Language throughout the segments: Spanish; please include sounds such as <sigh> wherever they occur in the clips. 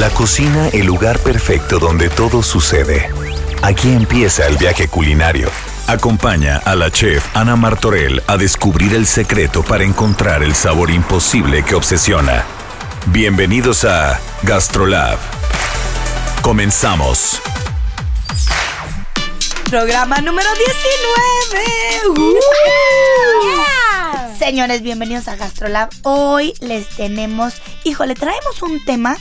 La cocina, el lugar perfecto donde todo sucede. Aquí empieza el viaje culinario. Acompaña a la chef Ana Martorell a descubrir el secreto para encontrar el sabor imposible que obsesiona. Bienvenidos a Gastrolab. Comenzamos. Programa número 19. ¡Uh! Señores, bienvenidos a Gastrolab. Hoy les tenemos, híjole, traemos un tema,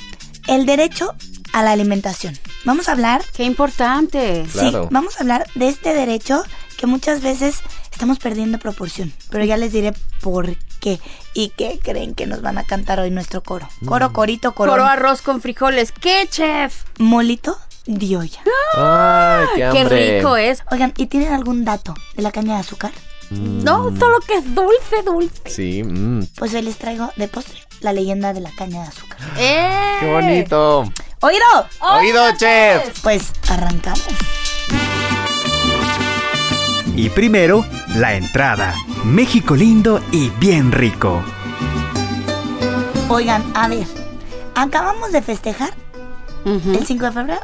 el derecho a la alimentación. Vamos a hablar, Qué importante. sí, vamos a hablar de este derecho que muchas veces estamos perdiendo proporción. Pero ya les diré por qué. ¿Y qué creen que nos van a cantar hoy nuestro coro? Coro, corito, coro. Coro arroz con frijoles. ¿Qué, chef? Molito de olla. Ay, qué Qué rico es. Oigan, ¿y tienen algún dato de la caña de azúcar? No, todo que es dulce, dulce. Sí, mm, Pues hoy les traigo de postre la leyenda de la caña de azúcar. ¡Eh! qué bonito. ¡Oído! Oído, chef. Pues arrancamos. Y primero, la entrada. México lindo y bien rico. Oigan, a ver, acabamos de festejar el 5 de febrero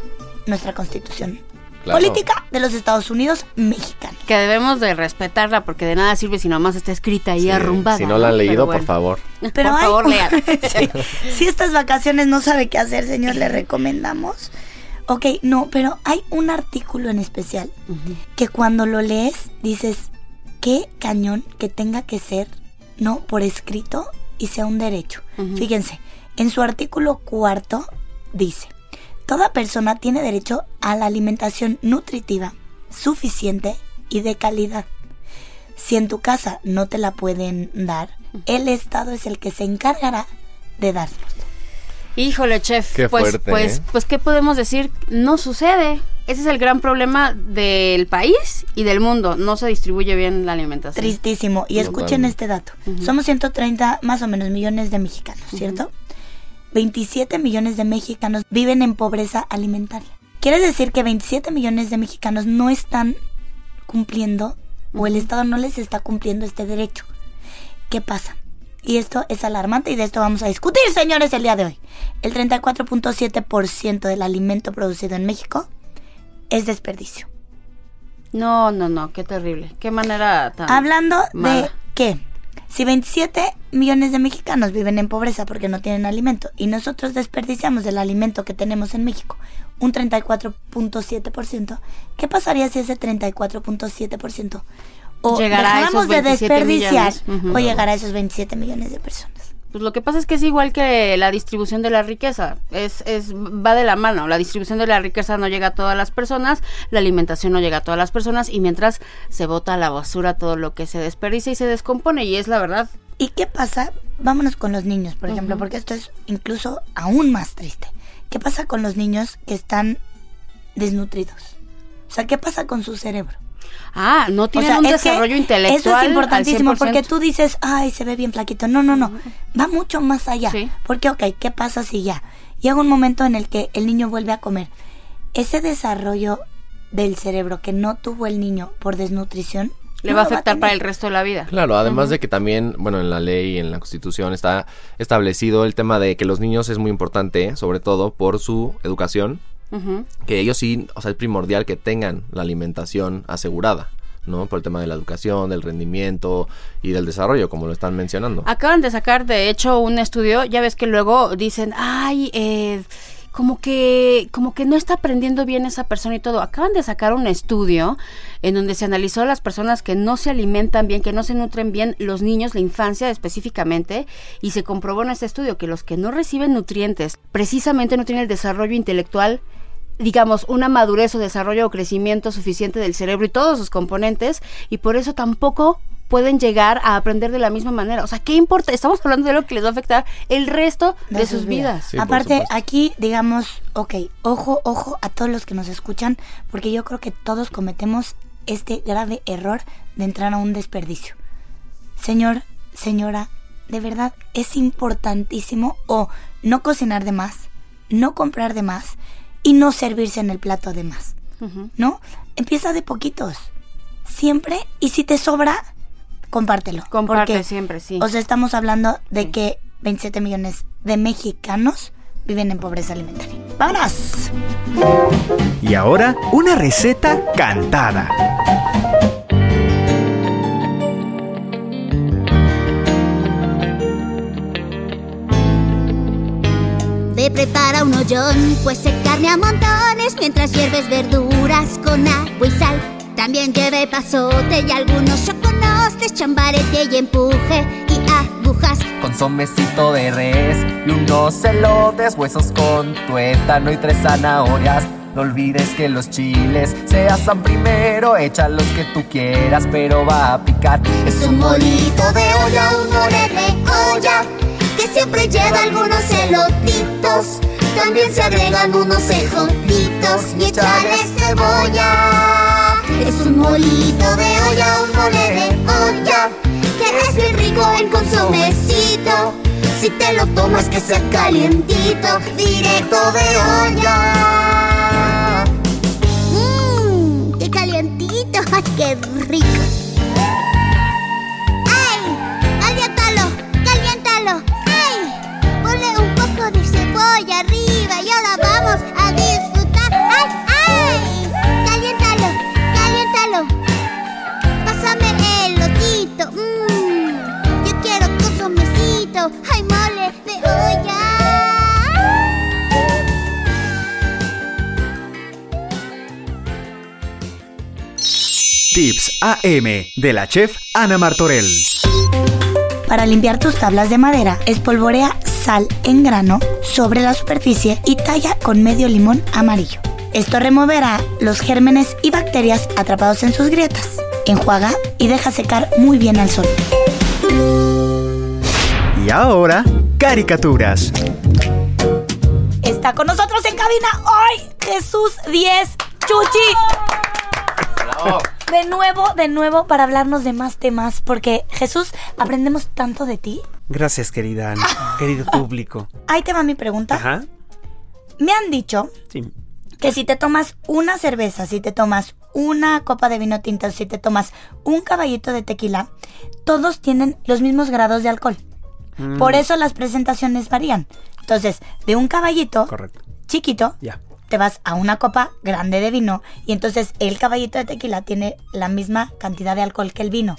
nuestra constitución Claro. política de los Estados Unidos mexicana. Que debemos de respetarla porque de nada sirve si nomás está escrita ahí Sí, arrumbada. Si no la han leído, por favor. Pero por hay- favor, lean. <laughs> Sí. Si estas vacaciones no sabe qué hacer, señor, le recomendamos. Ok, no, pero hay un artículo en especial que cuando lo lees dices, qué cañón que tenga que ser, ¿no? Por escrito y sea un derecho. Fíjense, en su artículo cuarto dice, toda persona tiene derecho a la alimentación nutritiva, suficiente y de calidad. Si en tu casa no te la pueden dar, el Estado es el que se encargará de darlos. Híjole, chef. Qué pues, fuerte, pues, ¿eh? pues, ¿qué podemos decir? No sucede. Ese es el gran problema del país y del mundo. No se distribuye bien la alimentación. Tristísimo. Y escuchen este dato. Somos 130 más o menos millones de mexicanos, ¿cierto? 27 millones de mexicanos viven en pobreza alimentaria. Quiere decir que 27 millones de mexicanos no están cumpliendo o el Estado no les está cumpliendo este derecho. ¿Qué pasa? Y esto es alarmante y de esto vamos a discutir, señores, el día de hoy. El 34.7% del alimento producido en México es desperdicio. No, no, no. Qué terrible. Qué manera tan. Hablando de mala. Si 27 millones de mexicanos viven en pobreza porque no tienen alimento y nosotros desperdiciamos del alimento que tenemos en México un 34.7%, ¿qué pasaría si ese 34.7% o Llegara dejáramos de 27 desperdiciar o llegar a esos 27 millones de personas? Pues lo que pasa es que es igual que la distribución de la riqueza, es, es va de la mano. La distribución de la riqueza no llega a todas las personas, la alimentación no llega a todas las personas y mientras se bota a la basura todo lo que se desperdicia y se descompone y es la verdad. ¿Y qué pasa? Vámonos con los niños, por ejemplo, porque esto es incluso aún más triste. ¿Qué pasa con los niños que están desnutridos? O sea, ¿qué pasa con su cerebro? Ah, no O tienen sea, un desarrollo intelectual. Eso es importantísimo al 100%. porque tú dices, ay, se ve bien flaquito. No, no, no. Va mucho más allá. Sí. Porque, ok, ¿qué pasa si ya? Llega un momento en el que el niño vuelve a comer. Ese desarrollo del cerebro que no tuvo el niño por desnutrición. le no va a afectar para el resto de la vida. Claro, además de que también, bueno, en la ley y en la constitución está establecido el tema de que los niños es muy importante, sobre todo por su educación, Que ellos sí, o sea, es primordial que tengan la alimentación asegurada, ¿no? Por el tema de la educación, del rendimiento y del desarrollo, como lo están mencionando. Acaban de sacar, de hecho, un estudio. Ya ves que luego dicen, ay, eh, como que, como que no está aprendiendo bien esa persona y todo. Acaban de sacar un estudio en donde se analizó a las personas que no se alimentan bien, que no se nutren bien, los niños, la infancia específicamente, y se comprobó en este estudio que los que no reciben nutrientes precisamente no tienen el desarrollo intelectual digamos, una madurez o desarrollo o crecimiento suficiente del cerebro y todos sus componentes, y por eso tampoco pueden llegar a aprender de la misma manera. O sea, ¿qué importa? Estamos hablando de lo que les va a afectar el resto de, sus vidas. Sí, Aparte, aquí digamos, ok, ojo, ojo a todos los que nos escuchan, porque yo creo que todos cometemos este grave error de entrar a un desperdicio. Señor, señora, de verdad es importantísimo o no cocinar de más, no comprar de más y no servirse en el plato de más. ¿No? Empieza de poquitos. Siempre, y si te sobra, compártelo. Comparte Porque, siempre, sí. O sea, estamos hablando de que 27 millones de mexicanos viven en pobreza alimentaria. ¡Vámonos! Y ahora, una receta cantada. Prepara un hoyón, pues se carne a montones mientras hierves verduras con agua y sal. También lleve pasote y algunos choconostes, chambarete y empuje y agujas. Consomecito de res y unos elotes, huesos con tuétano y tres zanahorias. No olvides que los chiles se asan primero, echa los que tú quieras, pero va a picar. Es un molito de olla, un mole de olla, que siempre lleva algunos elotitos. También se agregan unos ejotitos y echarle cebolla. Es un molito de olla, un mole de olla, que es bien rico en consomecito. Si te lo tomas que sea calientito, directo de olla. Mmm, qué calientito, <laughs> ay, qué rico. Cebolla arriba y ahora vamos a disfrutar. ¡Ay! ¡Ay! ¡Caliéntalo! ¡Caliéntalo! Pásame el lotito. Mmm. Yo quiero consomecito. ¡Ay, mole de olla! Tips AM de la chef Ana Martorell. Para limpiar tus tablas de madera, espolvorea sal en grano sobre la superficie y talla con medio limón amarillo. Esto removerá los gérmenes y bacterias atrapados en sus grietas. Enjuaga y deja secar muy bien al sol. Y ahora, caricaturas. Está con nosotros en cabina hoy Jesús 10 Chuchi. De nuevo, de nuevo para hablarnos de más temas, porque Jesús, aprendemos tanto de ti. Gracias, querida Ana, querido <laughs> público. Ahí te va mi pregunta. Ajá. Me han dicho Sí. que si te tomas una cerveza, si te tomas una copa de vino tinto, si te tomas un caballito de tequila, todos tienen los mismos grados de alcohol. Mm, Por eso las presentaciones varían. Entonces, de un caballito Correcto. chiquito, te vas a una copa grande de vino y entonces el caballito de tequila tiene la misma cantidad de alcohol que el vino.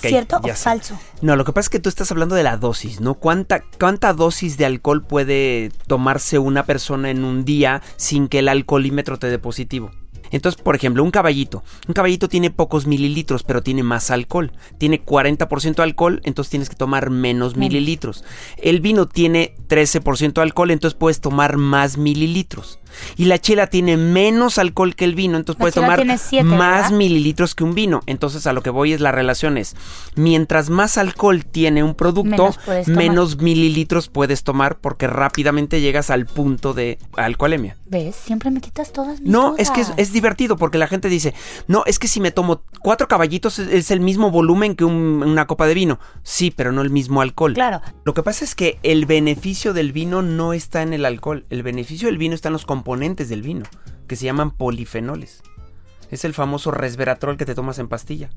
¿Cierto o sé. falso? No, lo que pasa es que tú estás hablando de la dosis, ¿no? ¿Cuánta, ¿Cuánta dosis de alcohol puede tomarse una persona en un día sin que el alcoholímetro te dé positivo? Entonces, por ejemplo, un caballito. Un caballito tiene pocos mililitros, pero tiene más alcohol. Tiene 40% alcohol, entonces tienes que tomar menos mililitros. El vino tiene 13% alcohol, entonces puedes tomar más mililitros. Y la chela tiene menos alcohol que el vino, entonces La puedes tomar siete, más ¿verdad? mililitros que un vino. Entonces a lo que voy es la relación es, mientras más alcohol tiene un producto, Menos mililitros puedes tomar porque rápidamente llegas al punto de alcoholemia. ¿Ves? Siempre me quitas todas mis No, es que es, es divertido porque la gente dice, no, es que si me tomo cuatro caballitos es, es el mismo volumen que un- una copa de vino. Sí, pero no el mismo alcohol. Claro. Lo que pasa es que el beneficio del vino no está en el alcohol. El beneficio del vino está en los componentes del vino, que se llaman polifenoles. Es el famoso resveratrol que te tomas en pastilla.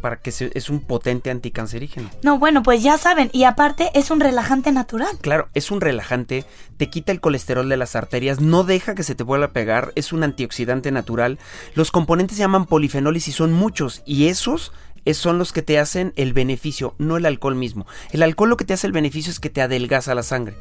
Para que se- es un potente anticancerígeno. No, bueno, pues ya saben. Y aparte es un relajante natural. Claro, es un relajante, te quita el colesterol de las arterias, no deja que se te vuelva a pegar, es un antioxidante natural. Los componentes se llaman polifenoles y son muchos, y esos es- son los que te hacen el beneficio, no el alcohol mismo. El alcohol lo que te hace el beneficio es que te adelgaza la sangre.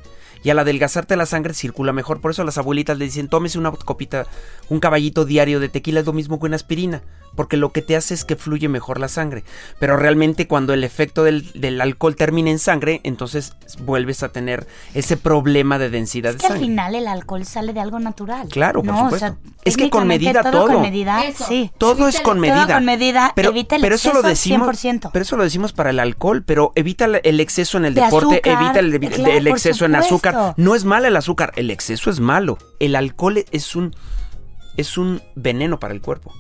Y al adelgazarte la sangre circula mejor. Por eso las abuelitas le dicen, tómese una copita, un caballito diario de tequila, es lo mismo que una aspirina. Porque lo que te hace es que fluye mejor la sangre. Pero realmente cuando el efecto del, del alcohol termina en sangre, entonces vuelves a tener ese problema de densidad Es de que al sangre. final el alcohol sale de algo natural. Claro, por No, o supuesto. sea, Es que con medida todo. con medida, Eso. sí. Todo es con Todo medida. con medida, pero, evita el pero eso lo exceso. Eso decimos, 100%. pero eso lo decimos para el alcohol, pero evita el- exceso en el De deporte, azúcar, evita el, claro, el exceso en azúcar. No es malo el azúcar, el exceso es malo. El alcohol es un es un veneno para el cuerpo.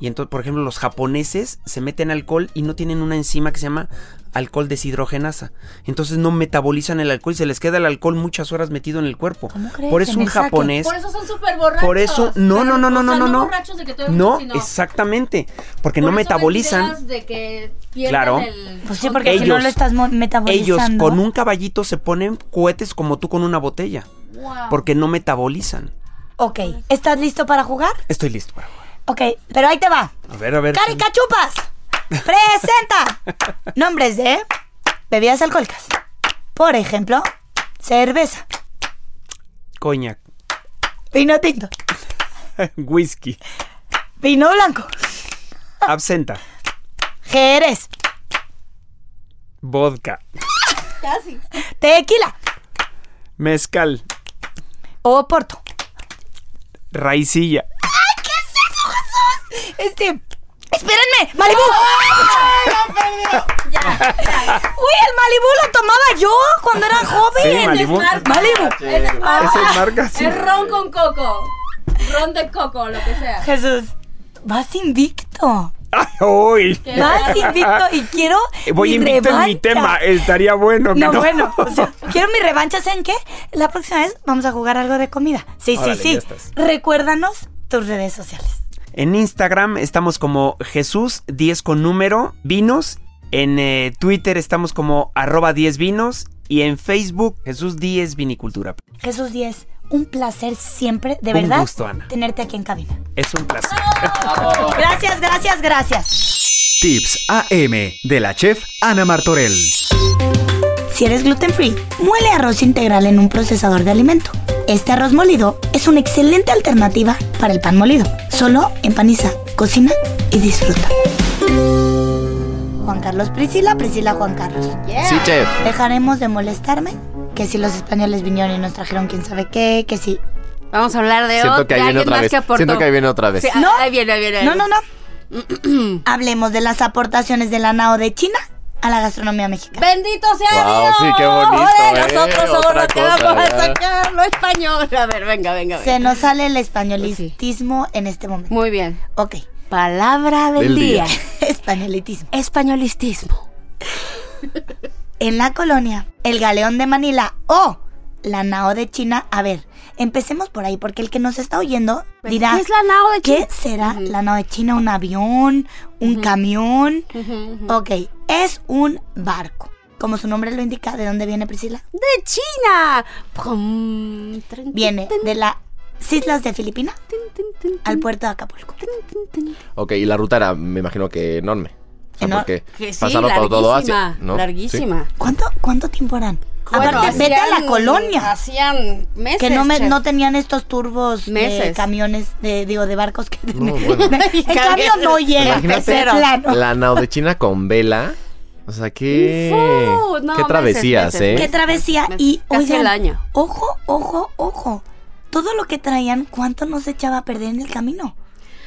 Y entonces, por ejemplo, los japoneses se meten alcohol y no tienen una enzima que se llama alcohol deshidrogenasa. Entonces no metabolizan el alcohol y se les queda el alcohol muchas horas metido en el cuerpo. ¿Cómo crees? Por eso un japonés Por eso son súper borrachos. por eso, no, Pero, no, no, no, o no, sea, no, no. borrachos de que todo el No, sino exactamente. Porque por no eso metabolizan. de que Claro. el Pues sí, porque si no Ellos- lo estás mo- Ellos metabolizando. con un caballito se ponen cohetes como tú con una botella. Wow. Porque no metabolizan. Ok, ¿estás listo para jugar? Estoy listo para jugar. Ok, pero ahí te va. A ver, a ver. ¡Caricachupas! ¡Presenta! <laughs> Nombres de bebidas alcohólicas. Por ejemplo, cerveza, Coñac. vino tinto, <laughs> Whisky. vino blanco, Absenta. jerez, Vodka. tequila, Mezcal. oporto. Raicilla. Este, espérenme, Malibu. Uy, el Malibu lo tomaba yo cuando era joven. Sí, Malibu. Es marca. Esa es marca, sí. Es ron con coco. Ron de coco, lo que sea. Jesús, vas invicto. Ay, uy. Vas invicto y quiero. Voy mi invicto en mi tema. Estaría bueno No, no. bueno, o sea, quiero mi revancha, ¿saben qué? La próxima vez vamos a jugar algo de comida. Sí, Órale, sí, sí. ya. Recuérdanos tus redes sociales. En Instagram estamos como Jesús 10 con número vinos. En eh, Twitter estamos como arroba 10 vinos. Y en Facebook Jesús 10 Vinicultura. Jesús 10, un placer siempre, de Un verdad, gusto, Ana. tenerte aquí en cabina. Es un placer. Gracias, gracias, gracias. Tips AM de la chef Ana Martorell. Si eres gluten free, muele arroz integral en un procesador de alimento. Este arroz molido es una excelente alternativa para el pan molido. Solo empaniza, cocina y disfruta. Juan Carlos Priscila, Priscila Juan Carlos. Sí, chef. Dejaremos de molestarme. Que si los españoles vinieron y nos trajeron quién sabe qué, que si. Vamos a hablar de, Siento que ahí viene otra más vez. que aportó. Siento que ahí viene otra vez. Sí, No. ahí viene, ahí viene. ahí No, no, no. <clears throat> Hablemos de las aportaciones de la NAO de China a la gastronomía mexicana. Bendito sea Wow, Dios. sí, qué bonito, Joder, eh, nosotros somos los que vamos a sacar lo español. A ver, venga, venga, Se venga. nos sale el españolitismo en este momento. Muy bien. Ok. Palabra del, Del día. día. <laughs> Españolitismo. Españolistismo. En la colonia, el galeón de Manila o la nao de China. A ver, empecemos por ahí, porque el que nos está oyendo dirá, ¿Qué es la nao de China? ¿qué será la nao de China? ¿Un avión? ¿Un camión? Ok, es un barco. Como su nombre lo indica, ¿de dónde viene Priscila? De China. Pum, trin, Viene de las islas de Filipinas al puerto de Acapulco. tin. Ok, y la ruta era, me imagino que enorme. O sea, porque Que sí, pasaron por todo Asia. larguísima, ¿no? larguísima. ¿Cuánto, cuánto tiempo harán? Bueno, Aparte, vete a la hacían- colonia. Hacían meses. Que no, me, no tenían estos turbos de Meses. camiones, de, digo, de barcos que... No, bueno. <laughs> el camión <laughs> no llega, la nao de China con vela. O sea, qué, Fu, no, qué meses, travesías, meses, ¿eh? Qué travesía. Meses. Y Casi oigan, el año. ojo, ojo, ojo. Todo lo que traían, ¿cuánto nos echaba a perder en el camino?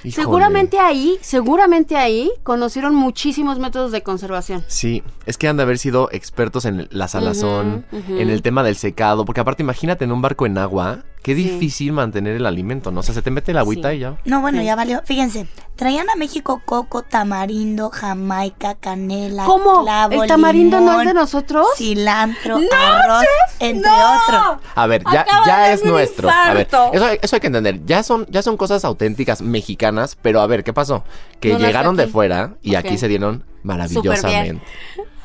Híjole. Seguramente ahí, seguramente ahí conocieron muchísimos métodos de conservación. Sí, es que han de haber sido expertos en la salazón, en el tema del secado, porque aparte imagínate en un barco en agua, qué difícil mantener el alimento, ¿no? O sea, se te mete el agüita Sí. y ya. No, bueno, Sí. ya valió. Fíjense, traían a México coco, tamarindo, jamaica, canela, ¿Cómo? clavo, ¿El tamarindo no es de nosotros? Cilantro, ¡No, arroz, chef! entre ¡No! otros. A ver, ya, Acaba ya es nuestro. A ver, infarto. eso, hay- eso hay que entender. Ya son, ya son cosas auténticas mexicanas, pero a ver, ¿qué pasó? Que No llegaron de fuera y aquí se dieron maravillosamente.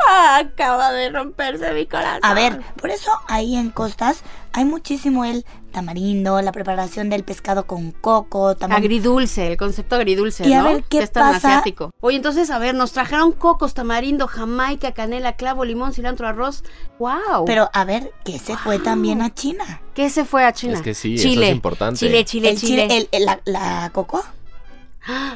Ah, <laughs> acaba de romperse mi corazón. A ver, por eso ahí en costas hay muchísimo el tamarindo, la preparación del pescado con coco, tamarindo. Agridulce, el concepto agridulce, Y a ¿no? ver, ¿qué que es tan pasa? asiático. Oye, entonces, a ver, nos trajeron cocos, tamarindo, jamaica, canela, clavo, limón, cilantro, arroz. ¡Wow! Pero a ver, que se fue también a China. ¿Qué se fue a China? Es que sí, eso Chile. es importante. Chile, Chile, el Chile. chile, el- el- la, la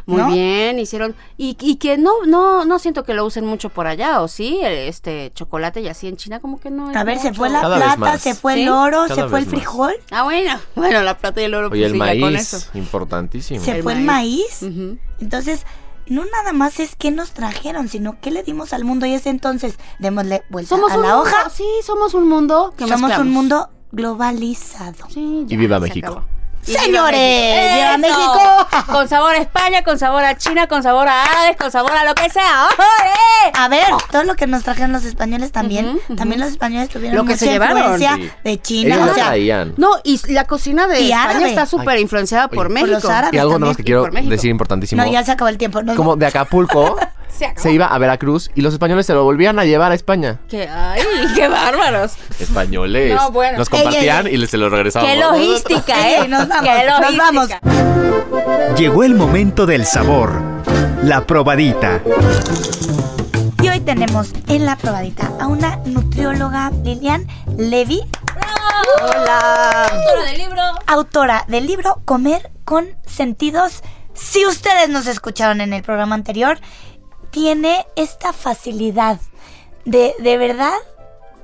Muy ¿no? bien, hicieron. Y, y que no, no, no siento que lo usen mucho por allá, ¿o sí? Este chocolate y así en China, como que no. A ver, se fue la Cada plata, se fue ¿Sí? el oro, Cada se fue el más. frijol, Ah, bueno. <laughs> Bueno, la plata y el oro, Oye, pues el sí, ya con maíz, eso. importantísimo. se El fue el maíz. Entonces, no nada más es qué nos trajeron, sino qué le dimos al mundo. Y es entonces, démosle vuelta Somos a la mundo, hoja. sí, somos un mundo que Somos mezclamos. un mundo globalizado. Sí, Y viva México. acabó. ¡Señores! ¡Viva ¡Eso! México! Con sabor a España, con sabor a China, con sabor a árabes, con sabor a lo que sea. ¡Ole! A ver, todo lo que nos trajeron los españoles también. También los españoles tuvieron Lo que mucha se llevaron. influencia Sí. de China. Ellos o lo sea, traían. No, y la cocina de Y España árabe. está súper influenciada por Oye, México. los árabes. Y algo nada más también. que quiero México. decir importantísimo. no, ya se acabó el tiempo. Nos Como de Acapulco <laughs> Se iba a Veracruz y los españoles se lo volvían a llevar a España. Que, ay, qué bárbaros. Españoles. No, bueno. Los Ey, ey, compartían ey. y les se los regresaban. Qué logística, ¿eh? nos vamos, Qué nos logística. vamos. Llegó el momento del sabor. La probadita. Y hoy tenemos en la probadita a una nutrióloga, Lilian Levy, Hola. Autora del libro. autora del libro Comer con Sentidos. Si ustedes nos escucharon en el programa anterior, tiene esta facilidad de, de verdad,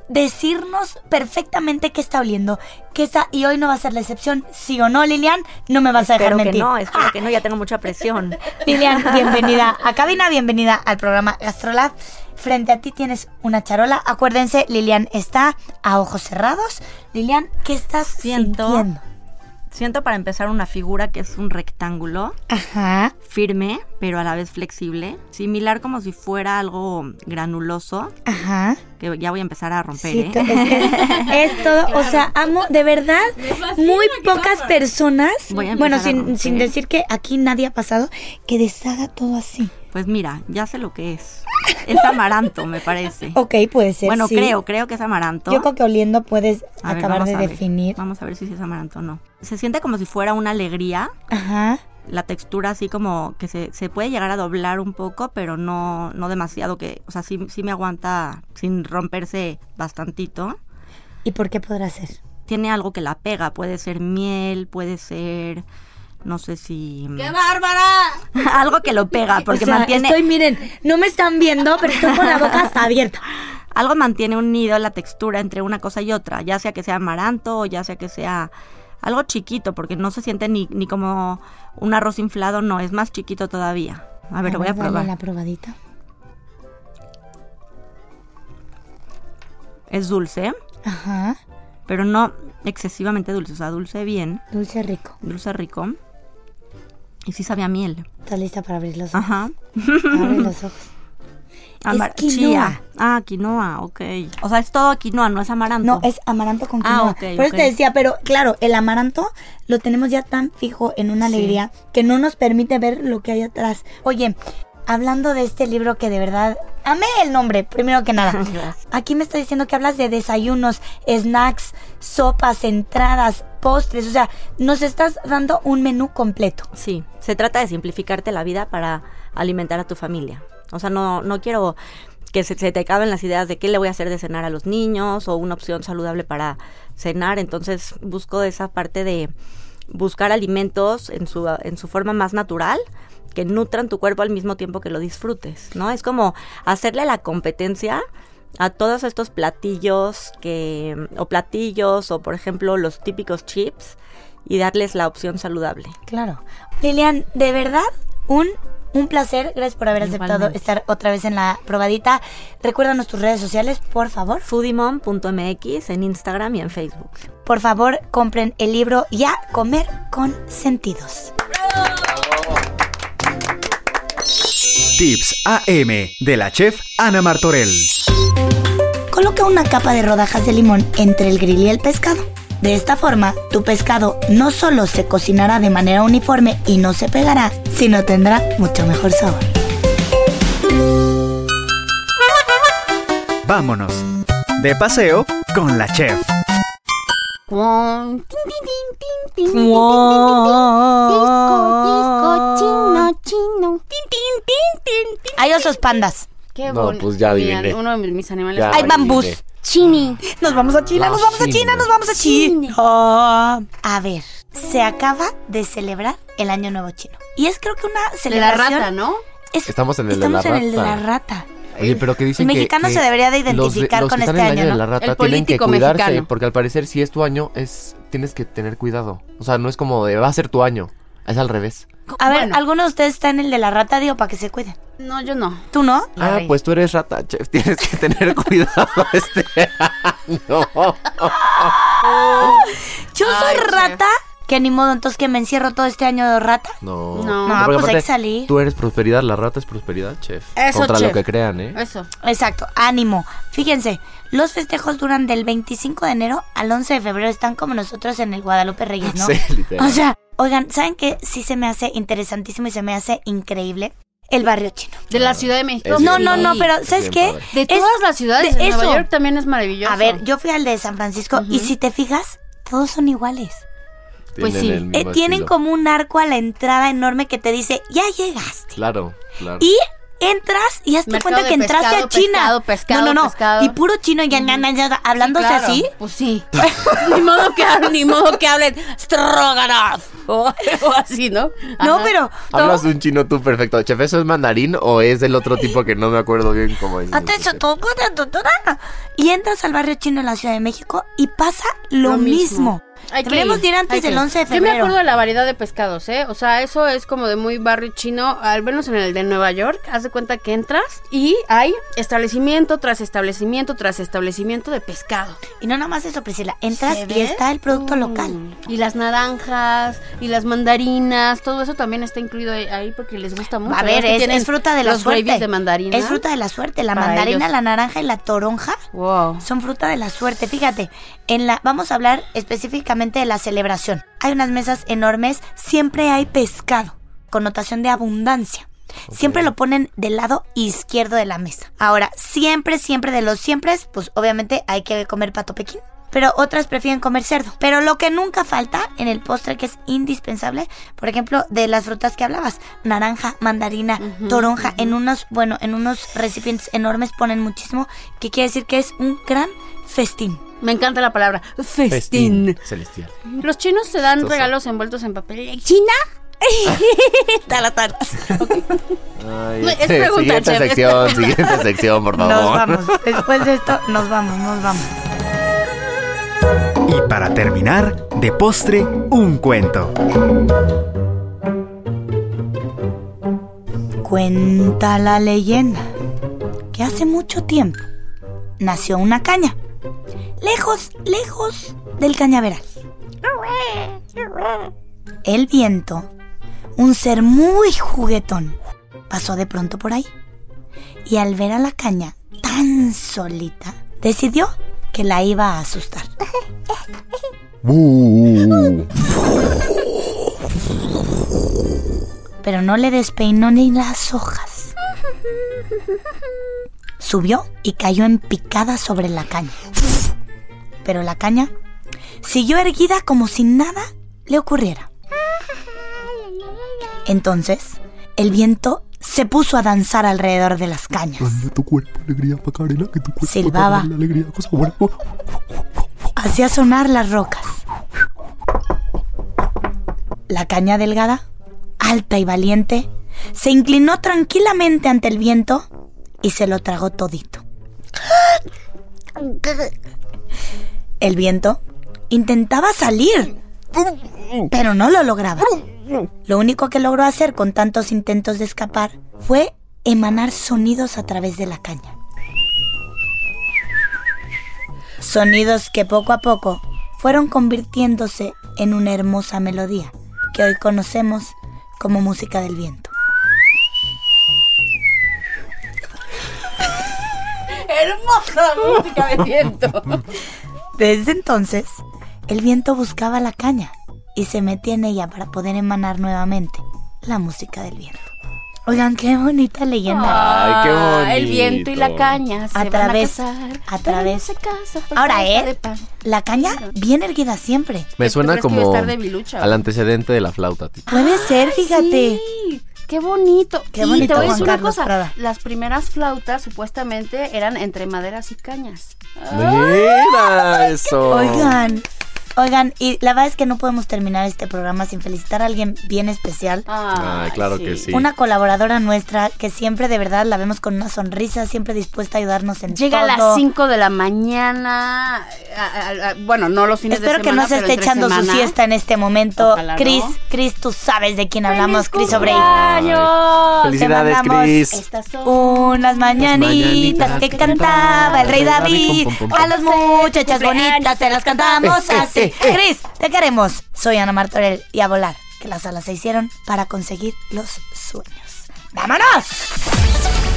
decirnos perfectamente qué está oliendo. Qué está, y hoy no va a ser la excepción. Sí o no, Lilian, no me vas a dejar Espero que mentir. no, espero que no, ya tengo mucha presión. <laughs> Lilian, bienvenida a cabina, bienvenida al programa Gastrolab. Frente a ti tienes una charola. Acuérdense, Lilian está a ojos cerrados. Lilian, ¿qué estás Siento- sintiendo? Siento para empezar una figura que es un rectángulo, Ajá. firme, pero a la vez flexible, similar como si fuera algo granuloso, Ajá. que ya voy a empezar a romper, Sí, ¿eh? to- es, que es <laughs> todo, o sea, amo, de verdad, muy pocas personas, Voy a bueno, sin, sin decir que aquí nadie ha pasado, que deshaga todo así. Pues mira, ya sé lo que es. Es amaranto, me parece. <laughs> Ok, puede ser. Bueno, sí. creo, creo que es amaranto. Yo creo que oliendo puedes A acabar de definir. Vamos a ver si es amaranto o no. Se siente como si fuera una alegría. Ajá. La textura así como que se, se puede llegar a doblar un poco, pero no, no demasiado que, o sea, sí, sí me aguanta sin romperse bastantito. ¿Y por qué podrá ser? Tiene algo que la pega, puede ser miel, puede ser, no sé si... ¡Qué bárbara! <laughs> algo que lo pega, <laughs> porque O sea, mantiene... Estoy, miren, no me están viendo, pero estoy con la boca <laughs> abierta. algo mantiene unido la textura entre una cosa y otra, ya sea que sea amaranto o ya sea que sea algo chiquito, porque no se siente ni, ni como un arroz inflado, no, es más chiquito todavía. A ver, lo voy a dale probar. la probadita. Es dulce, Ajá. pero no excesivamente dulce, o sea, dulce bien, Dulce rico. dulce rico. Y sí sabía miel. ¿Estás lista para abrir los ojos? Ajá. Abre los ojos. <laughs> Amar- quinoa. chía. Ah, quinoa, ok. O sea, es todo quinoa, no es amaranto. No, es amaranto con Ah, quinoa. ok, Por eso te decía, pero claro, el amaranto lo tenemos ya tan fijo en una Sí. alegría que no nos permite ver lo que hay atrás. Oye, hablando de este libro que de verdad amé el nombre, primero que nada. <laughs> Aquí me está diciendo que hablas de desayunos, snacks, sopas, entradas, postres, o sea, nos estás dando un menú completo. Sí, se trata de simplificarte la vida para alimentar a tu familia. O sea, no, no quiero que se, se te acaben las ideas de qué le voy a hacer de cenar a los niños o una opción saludable para cenar. Entonces busco esa parte de buscar alimentos en su, en su forma más natural que nutran tu cuerpo al mismo tiempo que lo disfrutes, ¿no? Es como hacerle la competencia a todos estos platillos que o platillos o por ejemplo los típicos chips y darles la opción saludable. Claro. Lilian, de verdad, un, un placer. Gracias por haber aceptado Igualmente. estar otra vez en la probadita. Recuérdanos tus redes sociales, por favor. foodymom.mx en Instagram y en Facebook. Por favor, compren el libro Ya Comer con Sentidos. Tips AM de la chef Ana Martorell. Coloca una capa de rodajas de limón entre el grill y el pescado. De esta forma, tu pescado no solo se cocinará de manera uniforme y no se pegará, sino tendrá mucho mejor sabor. Vámonos. De paseo con la chef. Disco, disco, chino, chino. Tin, tin, tin, tin, tin. Hay osos pandas. Qué No, pues ya adiviné. Uno de mis animales. Ya Hay bambús. adiviné. Chini. Nos vamos a China, La nos vamos a China, nos vamos a China. China. A ver, se acaba de celebrar el Año Nuevo Chino. Y es creo que una De la celebración... rata, ¿no? es- Estamos en el de estamos la en el de la rata. Rata. Oye, pero que dicen El que- mexicano que se debería de los de- identificar los con que están este en el año, de ¿no? la rata El tienen que político cuidarse, mexicano. porque al parecer si es tu año, es tienes que tener cuidado. O sea, no es como de va a ser tu año, es al revés. A ver, Bueno. ¿alguno de ustedes está en el de la rata, digo, para que se cuiden? No, yo no. ¿Tú no? Ah, pues tú eres rata, chef. <laughs> Tienes que tener cuidado este <laughs> año. <laughs> Yo soy Ay, chef. Que ni modo, entonces que me encierro todo este año de rata. No. No. No, pues hay que salir. Tú eres prosperidad, la rata es prosperidad, chef. Eso, Contra chef. lo que crean, ¿eh? Eso. Exacto, ánimo. Fíjense, los festejos duran del 25 de enero al 11 de febrero. Están como nosotros en el Guadalupe Reyes, ¿no? <laughs> Sí, literal. O sea, oigan, ¿saben qué? Sí se me hace interesantísimo y se me hace increíble. El barrio chino. De la Ciudad de México. Es No, no, no, pero Es ¿sabes qué? padre. De Es- todas las ciudades, de en Nueva. York también es maravilloso. A ver, yo fui al de San Francisco y si te fijas, todos son iguales. Pues sí. el Eh, tienen estilo. como un arco a la entrada enorme que te dice, ya llegaste. Claro, claro. Y entras y hazte Mercado cuenta que de entraste pescado, a China. pescado, pescado, no, no, no. pescado. Y puro chino, ya, ya, ya, ya, hablándose Sí, claro. así. Pues sí. <laughs> ni modo que hablen, ni modo que hablen Stroganoff o, o así, ¿no? No, pero Hablas un chino tú perfecto. Chef, ¿eso es mandarín o es del otro tipo que no me acuerdo bien cómo es? Atención, todo, todo, todo, todo. Y entras al barrio chino en la Ciudad de México y pasa lo, Lo mismo. mismo. Hay que ir, ir antes del que ir. 11 de Yo me febrero. acuerdo de la variedad de pescados, ¿eh? O sea, eso es como de muy barrio chino, al menos en el de Nueva York. Haz de cuenta que entras y hay establecimiento tras establecimiento tras establecimiento de pescado. Y no nada más eso, Priscila. Entras ¿Se y ve? está el producto Mm. local. Y las naranjas, y las mandarinas, todo eso también está incluido ahí- porque les gusta mucho. A ver, es, fruta de la los suerte. de mandarina. Es fruta de la suerte. La Para mandarina, ellos. la naranja y la toronja Wow. son fruta de la suerte. Fíjate, en la vamos a hablar específicamente de la celebración. Hay unas mesas enormes, siempre hay pescado, connotación de abundancia. Siempre lo ponen del lado izquierdo de la mesa. Ahora, siempre, siempre de los siempre, pues obviamente hay que comer pato pequín. Pero otras prefieren comer cerdo. Pero lo que nunca falta en el postre que es indispensable, por ejemplo, de las frutas que hablabas, naranja, mandarina, toronja, en unos, bueno, en unos recipientes enormes ponen muchísimo, que quiere decir que es un gran festín. Me encanta la palabra festín. Celestial. Los chinos te dan regalos envueltos en papel. ¿China? <laughs> Talatán. Ay, No, es pregunta, siguiente chef. sección, <laughs> siguiente sección, por favor. Nos vamos. Después de esto, nos vamos, nos vamos. Y para terminar, de postre, un cuento. Cuenta la leyenda que hace mucho tiempo nació una caña, lejos, lejos del cañaveral. El viento, un ser muy juguetón, pasó de pronto por ahí y al ver a la caña tan solita, decidió que la iba a asustar. pero no le despeinó ni las hojas. Subió y cayó en picada sobre la caña. Pero la caña siguió erguida como si nada le ocurriera. Entonces, el viento se puso a danzar alrededor de las cañas. tu cuerpo, alegría, Macarena, que tu cuerpo Silbaba. Alegría, cosa buena. Hacía sonar las rocas. La caña delgada, alta y valiente, se inclinó tranquilamente ante el viento y se lo tragó todito. <laughs> El viento intentaba salir, pero no lo lograba. Lo único que logró hacer con tantos intentos de escapar fue emanar sonidos a través de la caña. Sonidos que poco a poco fueron convirtiéndose en una hermosa melodía que hoy conocemos como música del viento. Hermosa música de viento. <laughs> Desde entonces, el viento buscaba la caña y se metía en ella para poder emanar nuevamente la música del viento. Oigan, qué bonita leyenda. Ay, qué Ah, El viento y la bonito. caña se A van través- a casar. a través- no se casa Ahora, ¿eh? de pan. La caña bien erguida siempre. Me ¿Tú suena como al antecedente de la flauta, tipo. Puede ser, fíjate. Sí, qué bonito. Qué y bonito, te voy a Juan decir una Carlos cosa. Prada. Las primeras flautas supuestamente eran entre maderas y cañas. Mira eso. Oigan, Oigan, y la verdad es que no podemos terminar este programa sin felicitar a alguien bien especial. Ay, claro que sí. Una colaboradora nuestra que siempre de verdad la vemos con una sonrisa, siempre dispuesta a ayudarnos en Llega a todo. las 5 de la mañana. a- a- a- bueno, no los fines Espero de que semana. no se esté echando su semana. siesta en este momento. Ojalá no. Cris, Cris, tú sabes de quién hablamos, Cris Obrey. Felicidades, Te mandamos Cris. Estas son Unas mañanitas mañanitas que que cantaba el rey David. Pum, pum, pum, A las muchachas bonitas te las cantamos <laughs> así. Eh, eh. Cris, te queremos. Soy Ana Martorell y a volar, que las alas se hicieron para conseguir los sueños. ¡Vámonos!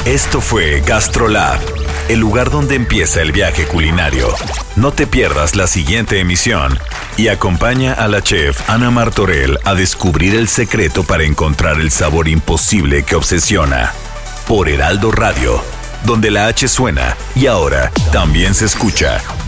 Esto fue Gastrolab, el lugar donde empieza el viaje culinario. No te pierdas la siguiente emisión y acompaña a la chef Ana Martorell a descubrir el secreto para encontrar el sabor imposible que obsesiona. Por Heraldo Radio, donde la H suena y ahora también se escucha.